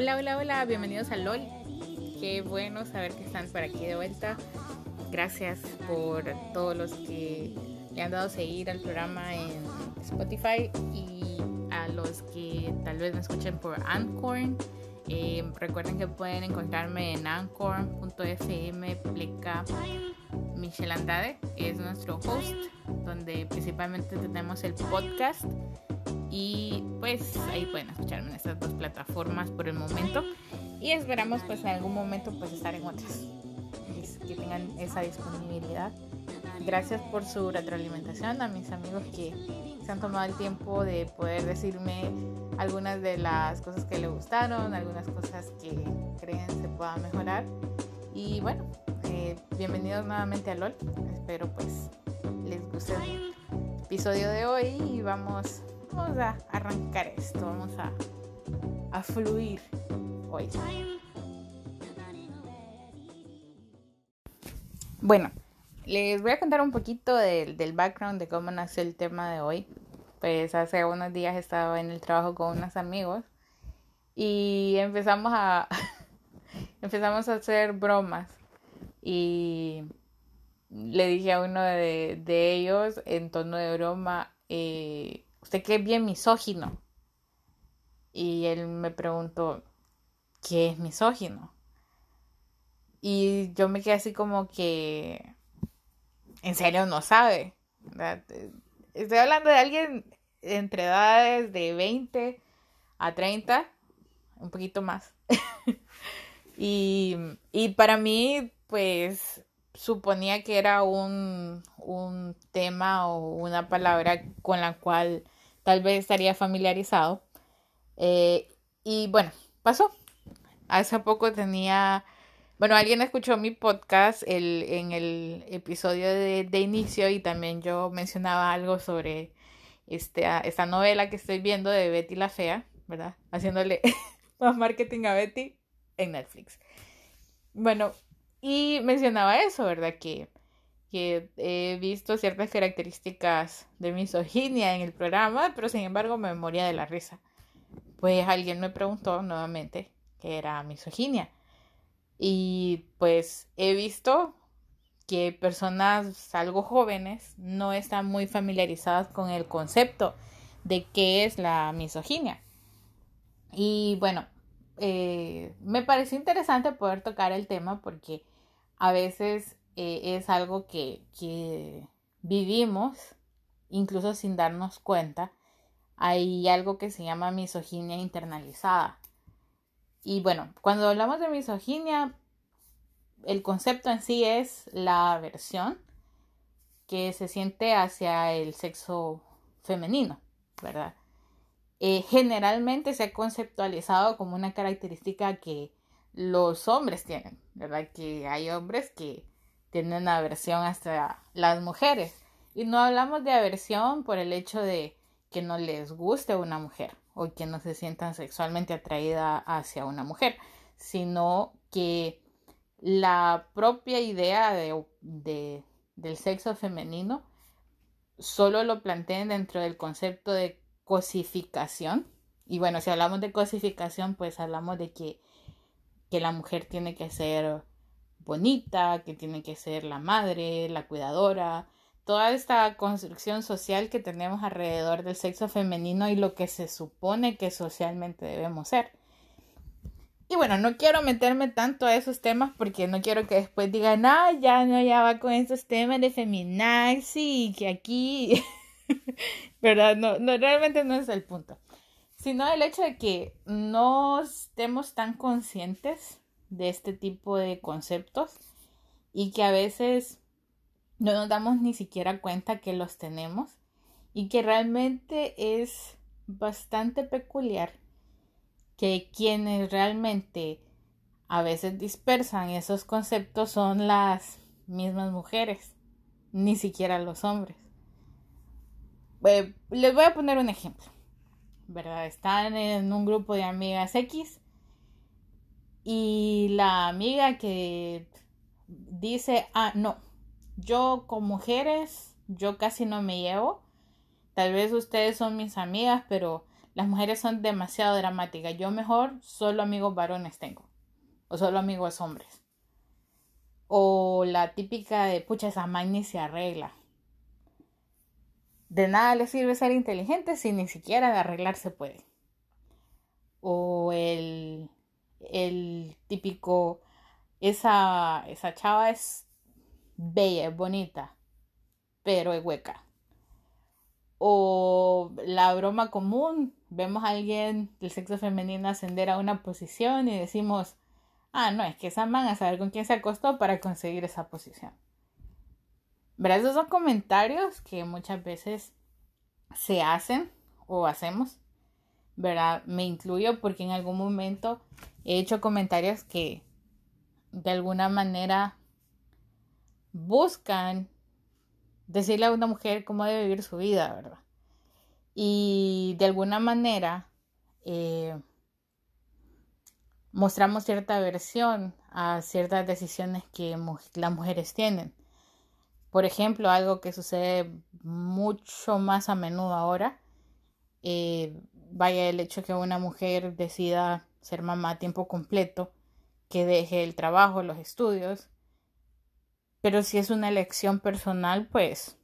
Hola, hola, hola, bienvenidos a LOL. Qué bueno saber que están por aquí de vuelta. Gracias por todos los que le han dado seguir al programa en Spotify y a los que tal vez me escuchen por Anchor. Eh, recuerden que pueden encontrarme en anchor.fm pleca Michelle Andade es nuestro host, donde principalmente tenemos el podcast y pues ahí pueden escucharme en estas dos plataformas por el momento. Y esperamos pues en algún momento pues estar en otras. Que tengan esa disponibilidad. Gracias por su retroalimentación a mis amigos que se han tomado el tiempo de poder decirme algunas de las cosas que le gustaron algunas cosas que creen se puedan mejorar. Y bueno eh, bienvenidos nuevamente a LOL. Espero pues les guste el episodio de hoy y vamos vamos a arrancar esto, vamos a, a fluir hoy. Bueno, les voy a contar un poquito del, del background de cómo nació el tema de hoy. Pues hace unos días estaba en el trabajo con unos amigos y empezamos a empezamos a hacer bromas y le dije a uno de, de ellos en tono de broma eh, usted que es bien misógino. Y él me preguntó, ¿qué es misógino? Y yo me quedé así como que, en serio no sabe. Estoy hablando de alguien entre edades de 20 a 30, un poquito más. y, y para mí, pues, suponía que era un, un tema o una palabra con la cual tal vez estaría familiarizado. Eh, y bueno, pasó. Hace poco tenía, bueno, alguien escuchó mi podcast el, en el episodio de, de, inicio y también yo mencionaba algo sobre este, esta novela que estoy viendo de Betty la Fea, ¿verdad? Haciéndole más marketing a Betty en Netflix. Bueno, y mencionaba eso, ¿verdad? Que, que he visto ciertas características de misoginia en el programa, pero sin embargo me moría de la risa. Pues alguien me preguntó nuevamente qué era misoginia. Y pues he visto que personas algo jóvenes no están muy familiarizadas con el concepto de qué es la misoginia. Y bueno, eh, me pareció interesante poder tocar el tema porque a veces eh, es algo que, que vivimos incluso sin darnos cuenta. Hay algo que se llama misoginia internalizada. Y bueno, cuando hablamos de misoginia, el concepto en sí es la aversión que se siente hacia el sexo femenino, ¿verdad? Eh, generalmente se ha conceptualizado como una característica que los hombres tienen, ¿verdad? Que hay hombres que tienen aversión hacia las mujeres. Y no hablamos de aversión por el hecho de que no les guste una mujer o que no se sientan sexualmente atraída hacia una mujer, sino que la propia idea de, de, del sexo femenino solo lo planteen dentro del concepto de cosificación. Y bueno, si hablamos de cosificación, pues hablamos de que, que la mujer tiene que ser bonita, que tiene que ser la madre, la cuidadora, toda esta construcción social que tenemos alrededor del sexo femenino y lo que se supone que socialmente debemos ser. Y bueno, no quiero meterme tanto a esos temas porque no quiero que después digan, ah, ya no, ya va con esos temas de feminazi, que aquí ¿Verdad? No, no, realmente no es el punto. Sino el hecho de que no estemos tan conscientes de este tipo de conceptos y que a veces no nos damos ni siquiera cuenta que los tenemos y que realmente es bastante peculiar que quienes realmente a veces dispersan esos conceptos son las mismas mujeres, ni siquiera los hombres. Eh, les voy a poner un ejemplo, ¿verdad? Están en un grupo de amigas X y la amiga que dice, ah, no, yo con mujeres, yo casi no me llevo. Tal vez ustedes son mis amigas, pero las mujeres son demasiado dramáticas. Yo mejor solo amigos varones tengo. O solo amigos hombres. O la típica de, pucha, esa magni se arregla. De nada le sirve ser inteligente si ni siquiera de arreglar se puede. O el, el típico, esa, esa chava es bella, es bonita, pero es hueca. O la broma común, vemos a alguien del sexo femenino ascender a una posición y decimos, ah, no, es que esa man a saber con quién se acostó para conseguir esa posición. ¿Verdad? Esos son comentarios que muchas veces se hacen o hacemos. ¿Verdad? Me incluyo porque en algún momento he hecho comentarios que de alguna manera buscan decirle a una mujer cómo debe vivir su vida, ¿verdad? Y de alguna manera eh, mostramos cierta aversión a ciertas decisiones que las mujeres tienen. Por ejemplo, algo que sucede mucho más a menudo ahora, eh, vaya el hecho que una mujer decida ser mamá a tiempo completo, que deje el trabajo, los estudios, pero si es una elección personal, pues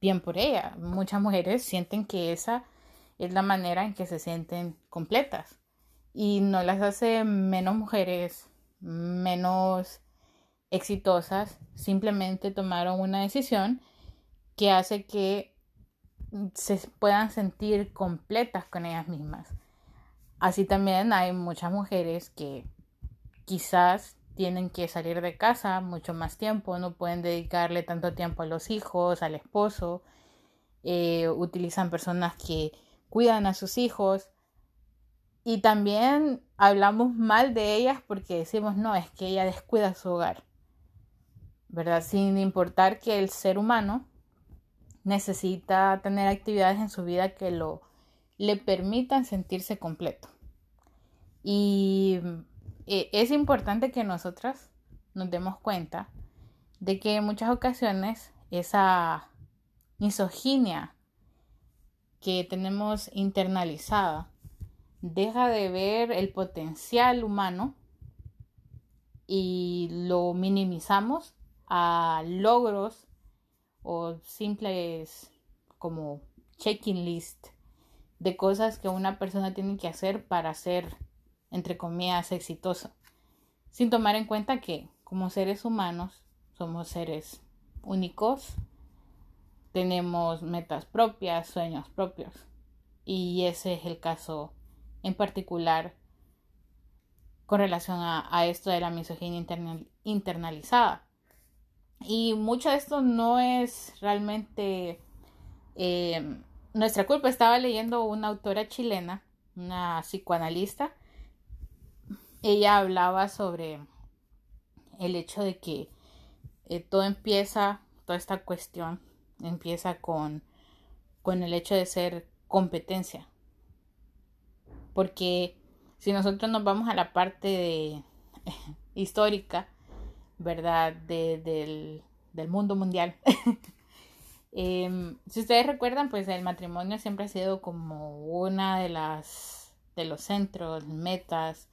bien por ella. Muchas mujeres sienten que esa es la manera en que se sienten completas y no las hace menos mujeres, menos exitosas, simplemente tomaron una decisión que hace que se puedan sentir completas con ellas mismas. Así también hay muchas mujeres que quizás tienen que salir de casa mucho más tiempo, no pueden dedicarle tanto tiempo a los hijos, al esposo, eh, utilizan personas que cuidan a sus hijos y también hablamos mal de ellas porque decimos, no, es que ella descuida su hogar, ¿verdad? Sin importar que el ser humano necesita tener actividades en su vida que lo le permitan sentirse completo. Y eh, es importante que nosotras nos demos cuenta de que en muchas ocasiones esa misoginia que tenemos internalizada deja de ver el potencial humano y lo minimizamos a logros o simples como checking list de cosas que una persona tiene que hacer para ser entre comillas, exitoso, sin tomar en cuenta que como seres humanos somos seres únicos, tenemos metas propias, sueños propios, y ese es el caso en particular con relación a, esto de la misoginia internalizada. Y mucho de esto no es realmente eh, nuestra culpa. Estaba leyendo una autora chilena, una psicoanalista, ella hablaba sobre el hecho de que eh, todo empieza, toda esta cuestión empieza con, con el hecho de ser competencia. Porque si nosotros nos vamos a la parte de, histórica, ¿verdad? del, mundo mundial. Em, si ustedes recuerdan, pues el matrimonio siempre ha sido como una de las de los centros, metas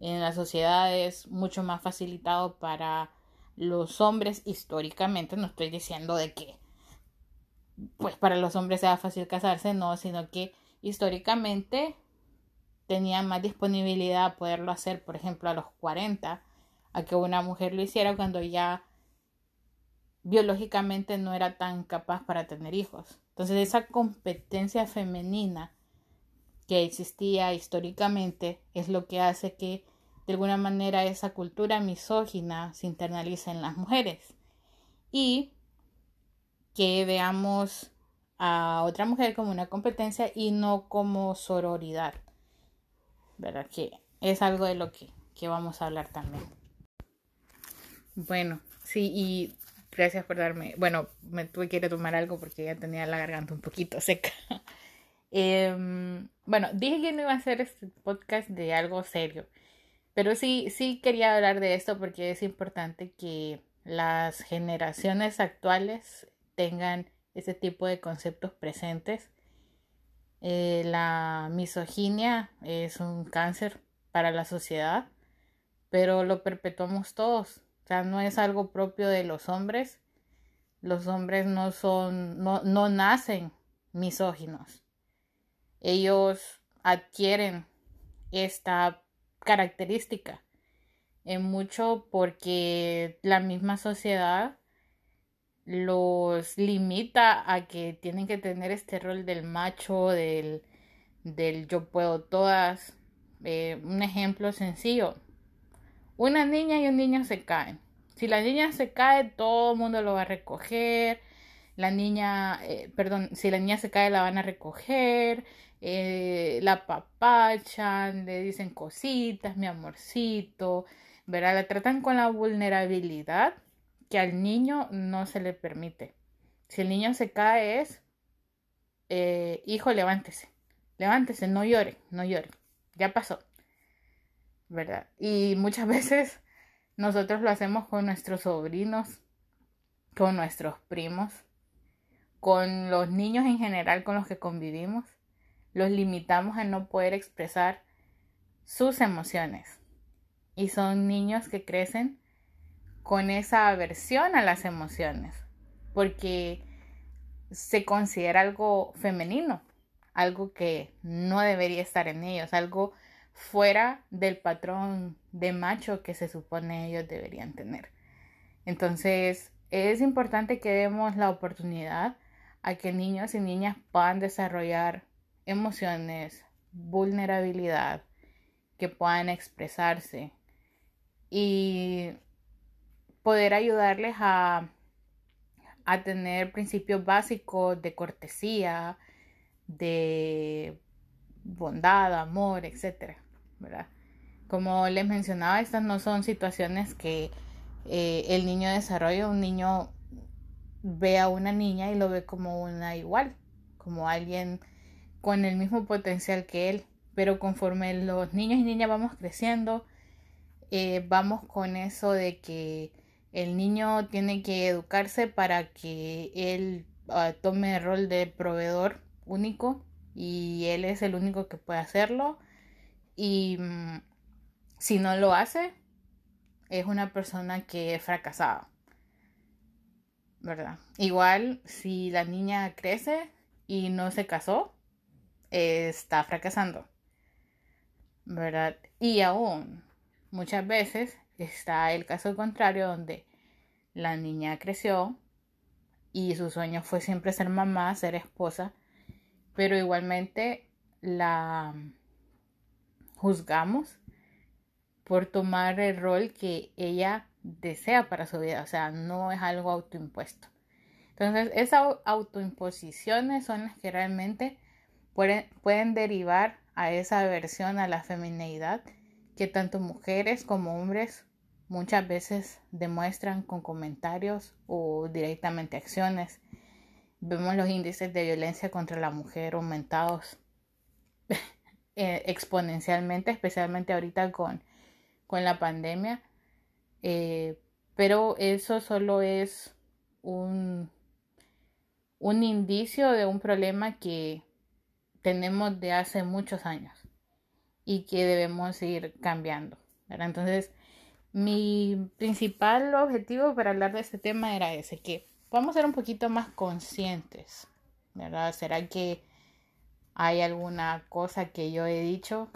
en la sociedad es mucho más facilitado para los hombres históricamente. No estoy diciendo de que pues para los hombres sea fácil casarse, no, sino que históricamente tenían más disponibilidad a poderlo hacer, por ejemplo, a los 40, a que una mujer lo hiciera cuando ya biológicamente no era tan capaz para tener hijos. Entonces esa competencia femenina que existía históricamente es lo que hace que de alguna manera esa cultura misógina se internalice en las mujeres y que veamos a otra mujer como una competencia y no como sororidad. ¿Verdad? Que es algo de lo que, que vamos a hablar también. Bueno, sí, y gracias por darme. Bueno, me tuve que ir a tomar algo porque ya tenía la garganta un poquito seca. Em, bueno, dije que no iba a hacer este podcast de algo serio, pero sí, sí quería hablar de esto porque es importante que las generaciones actuales tengan ese tipo de conceptos presentes Eh, la misoginia es un cáncer para la sociedad, pero lo perpetuamos todos. O sea, no es algo propio de los hombres. Los hombres no son, no, no nacen misóginos. Ellos adquieren esta característica en mucho porque la misma sociedad los limita a que tienen que tener este rol del macho, del, del yo puedo todas. Eh, un ejemplo sencillo. Una niña y un niño se caen. Si la niña se cae, todo el mundo lo va a recoger. La niña, eh, perdón, si la niña se cae, la van a recoger. Eh, la papachan, le dicen cositas, mi amorcito. ¿Verdad? La tratan con la vulnerabilidad que al niño no se le permite. Si el niño se cae es, eh, hijo, levántese, levántese, no llore, no llore, ya pasó, ¿verdad? Y muchas veces nosotros lo hacemos con nuestros sobrinos, con nuestros primos, con los niños en general con los que convivimos. Los limitamos a no poder expresar sus emociones. Y son niños que crecen con esa aversión a las emociones, porque se considera algo femenino, algo que no debería estar en ellos, algo fuera del patrón de macho que se supone ellos deberían tener. Entonces, es importante que demos la oportunidad a que niños y niñas puedan desarrollar emociones, vulnerabilidad, que puedan expresarse y poder ayudarles a, a tener principios básicos de cortesía, de bondad, amor, etcétera, ¿verdad? Como les mencionaba, estas no son situaciones que eh, el niño desarrolla. Un niño ve a una niña y lo ve como una igual, como alguien con el mismo potencial que él. Pero conforme los niños y niñas vamos creciendo, eh, vamos con eso de que el niño tiene que educarse para que él ah, tome el rol de proveedor único y él es el único que puede hacerlo. Y mm, si no lo hace, es una persona que es. ¿Verdad? Igual si la niña crece y no se casó, está fracasando. ¿Verdad? Y aún muchas veces está el caso contrario donde la niña creció y su sueño fue siempre ser mamá, ser esposa, pero igualmente la juzgamos por tomar el rol que ella desea para su vida, o sea, no es algo autoimpuesto. Entonces, esas autoimposiciones son las que realmente pueden, derivar a esa aversión a la femineidad que tanto mujeres como hombres muchas veces demuestran con comentarios o directamente acciones. Vemos los índices de violencia contra la mujer aumentados eh, exponencialmente, especialmente ahorita con, con la pandemia. Eh, pero eso solo es un, un indicio de un problema que tenemos de hace muchos años y que debemos ir cambiando. Entonces, mi principal objetivo para hablar de este tema era ese, que podamos ser un poquito más conscientes, ¿verdad? ¿Será que hay alguna cosa que yo he dicho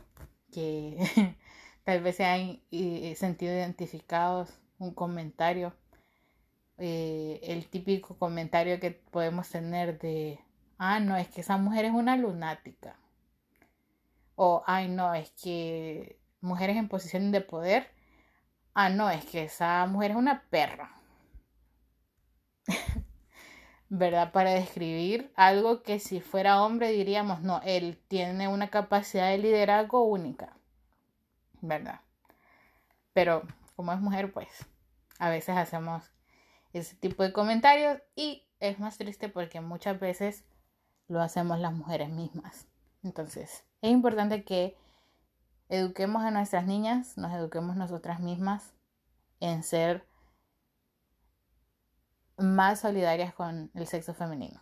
que tal vez se han eh, sentido identificados? Un comentario, eh, el típico comentario que podemos tener de, ah, no, es que esa mujer es una lunática. O, ay, no, es que mujeres en posición de poder. Ah, no, es que esa mujer es una perra. ¿Verdad? Para describir algo que si fuera hombre diríamos, no, él tiene una capacidad de liderazgo única. ¿Verdad? Pero como es mujer, pues a veces hacemos ese tipo de comentarios y es más triste porque muchas veces lo hacemos las mujeres mismas. Entonces, es importante que eduquemos a nuestras niñas, nos eduquemos nosotras mismas en ser más solidarias con el sexo femenino,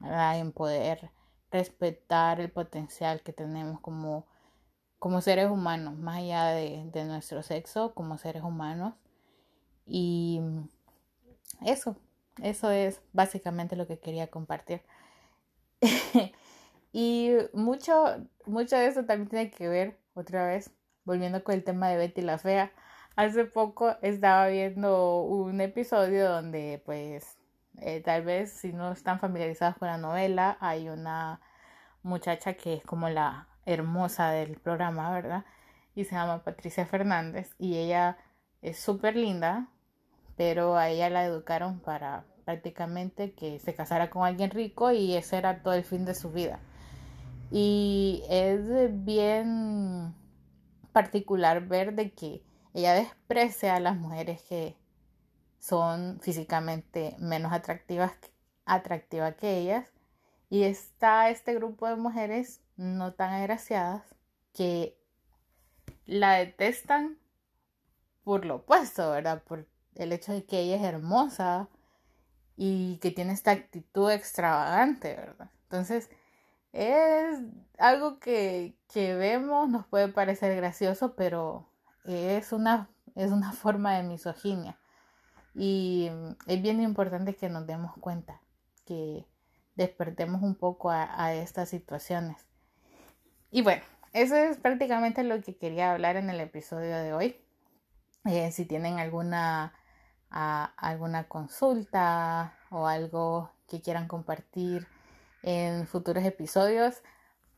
en poder respetar el potencial que tenemos como, como seres humanos, más allá de, de nuestro sexo, como seres humanos. Y eso, eso es básicamente lo que quería compartir. y mucho, mucho de eso también tiene que ver, otra vez, volviendo con el tema de Betty la Fea. Hace poco estaba viendo un episodio donde, pues, eh, tal vez si no están familiarizados con la novela, hay una muchacha que es como la hermosa del programa, ¿verdad? Y se llama Patricia Fernández y ella es súper linda, pero a ella la educaron para prácticamente que se casara con alguien rico y ese era todo el fin de su vida. Y es bien particular ver de que ella desprecia a las mujeres que son físicamente menos atractivas, atractivas que ellas. Y está este grupo de mujeres no tan agraciadas que la detestan por lo opuesto, ¿verdad? Por el hecho de que ella es hermosa y que tiene esta actitud extravagante, ¿verdad? Entonces, es algo que, que vemos, nos puede parecer gracioso, pero es una, es una forma de misoginia. Y es bien importante que nos demos cuenta, que despertemos un poco a, estas situaciones. Y bueno, eso es prácticamente lo que quería hablar en el episodio de hoy. Eh, si tienen alguna, alguna consulta o algo que quieran compartir en futuros episodios,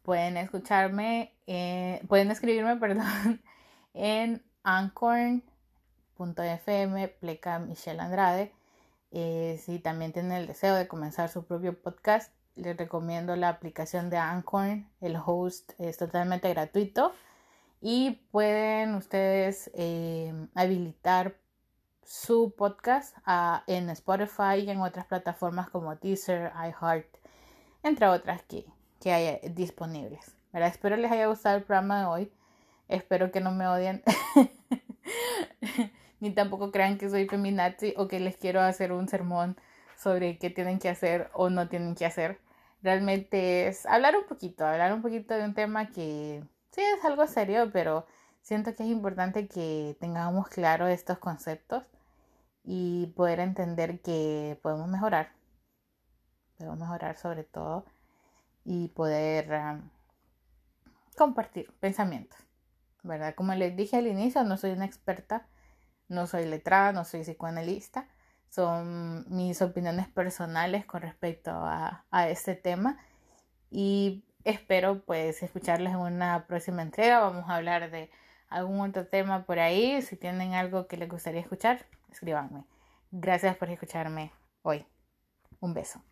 pueden escucharme, eh, pueden escribirme, perdón, en Anchor .fm, pleca Michelle Andrade. Eh, si también tienen el deseo de comenzar su propio podcast, les recomiendo la aplicación de Anchor. El host es totalmente gratuito y pueden ustedes eh, habilitar su podcast en Spotify y en otras plataformas como Deezer, iHeart, entre otras que, que hay disponibles. Espero les haya gustado el programa de hoy. Espero que no me odien. ni tampoco crean que soy feminazi o que les quiero hacer un sermón sobre qué tienen que hacer o no tienen que hacer. Realmente es hablar un poquito, hablar un poquito de un tema que sí es algo serio, pero siento que es importante que tengamos claro estos conceptos y poder entender que podemos mejorar, podemos mejorar sobre todo y poder um, compartir pensamientos, ¿verdad? Como les dije al inicio, no soy una experta no soy letrada, no soy psicoanalista. Son mis opiniones personales con respecto a, este tema. Y espero pues escucharles en una próxima entrega. Vamos a hablar de algún otro tema por ahí. Si tienen algo que les gustaría escuchar, escríbanme. Gracias por escucharme hoy. Un beso.